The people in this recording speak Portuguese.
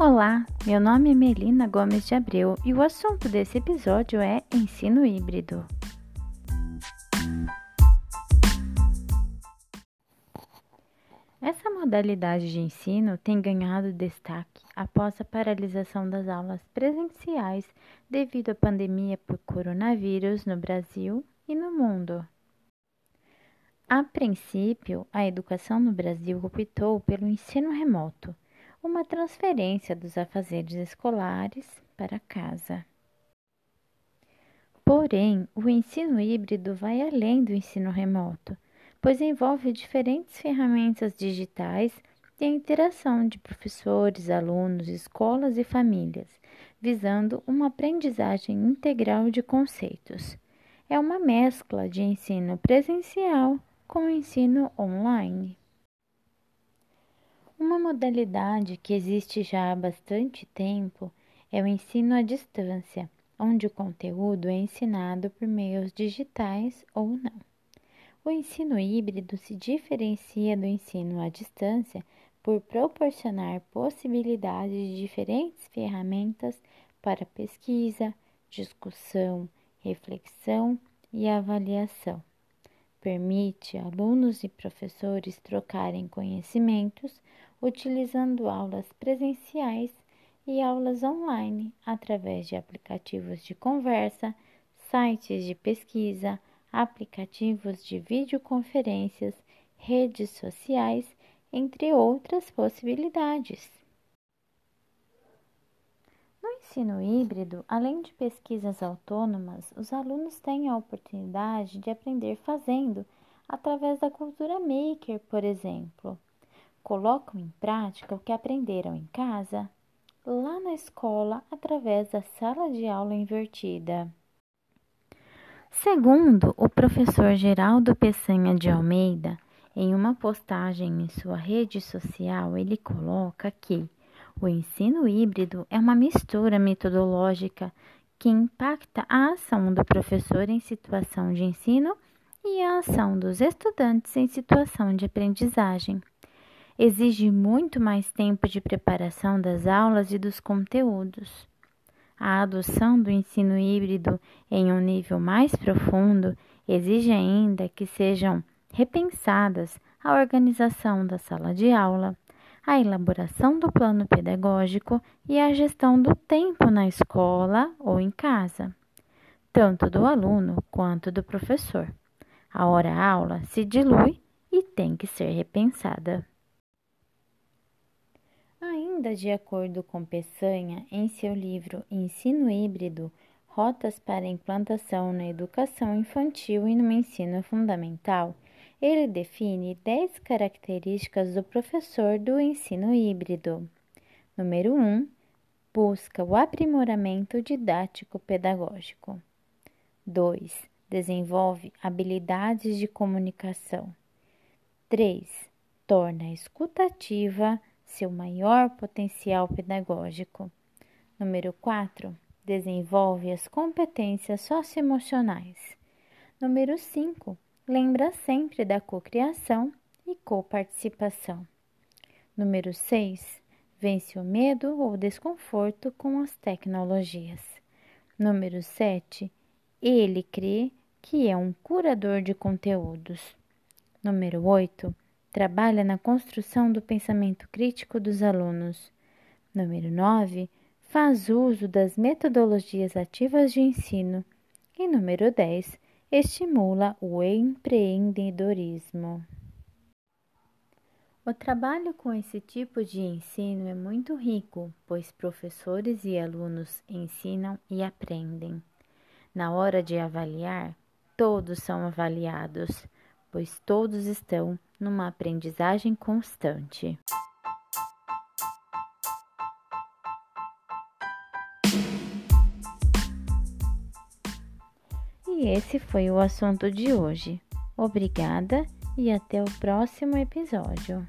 Olá, meu nome é Melina Gomes de Abreu e o assunto desse episódio é ensino híbrido. Essa modalidade de ensino tem ganhado destaque após a paralisação das aulas presenciais devido à pandemia por coronavírus no Brasil e no mundo. A princípio, a educação no Brasil optou pelo ensino remoto uma transferência dos afazeres escolares para casa. Porém, o ensino híbrido vai além do ensino remoto, pois envolve diferentes ferramentas digitais e a interação de professores, alunos, escolas e famílias, visando uma aprendizagem integral de conceitos. É uma mescla de ensino presencial com ensino online. Uma modalidade que existe já há bastante tempo é o ensino à distância, onde o conteúdo é ensinado por meios digitais ou não. O ensino híbrido se diferencia do ensino à distância por proporcionar possibilidades de diferentes ferramentas para pesquisa, discussão, reflexão e avaliação. Permite alunos e professores trocarem conhecimentos utilizando aulas presenciais e aulas online através de aplicativos de conversa, sites de pesquisa, aplicativos de videoconferências, redes sociais, entre outras possibilidades. No ensino híbrido, além de pesquisas autônomas, os alunos têm a oportunidade de aprender fazendo, através da cultura maker, por exemplo colocam em prática o que aprenderam em casa, lá na escola, através da sala de aula invertida. Segundo o professor Geraldo Peçanha de Almeida, em uma postagem em sua rede social, ele coloca que o ensino híbrido é uma mistura metodológica que impacta a ação do professor em situação de ensino e a ação dos estudantes em situação de aprendizagem exige muito mais tempo de preparação das aulas e dos conteúdos. A adoção do ensino híbrido em um nível mais profundo exige ainda que sejam repensadas a organização da sala de aula, a elaboração do plano pedagógico e a gestão do tempo na escola ou em casa, tanto do aluno quanto do professor. A hora-aula se dilui e tem que ser repensada. Ainda de acordo com Peçanha, em seu livro Ensino Híbrido Rotas para Implantação na Educação Infantil e no Ensino Fundamental, ele define 10 características do professor do ensino híbrido. Número 1. Busca o aprimoramento didático-pedagógico. 2. Desenvolve habilidades de comunicação. 3. Torna escutativa seu maior potencial pedagógico. Número 4. Desenvolve as competências socioemocionais. Número 5. Lembra sempre da cocriação e coparticipação. Número 6. Vence o medo ou desconforto com as tecnologias. Número 7. Ele crê que é um curador de conteúdos. Número 8 trabalha na construção do pensamento crítico dos alunos. Número 9. Faz uso das metodologias ativas de ensino. E número 10. Estimula o empreendedorismo. O trabalho com esse tipo de ensino é muito rico, pois professores e alunos ensinam e aprendem. Na hora de avaliar, todos são avaliados, pois todos estão numa aprendizagem constante. E esse foi o assunto de hoje. Obrigada e até o próximo episódio.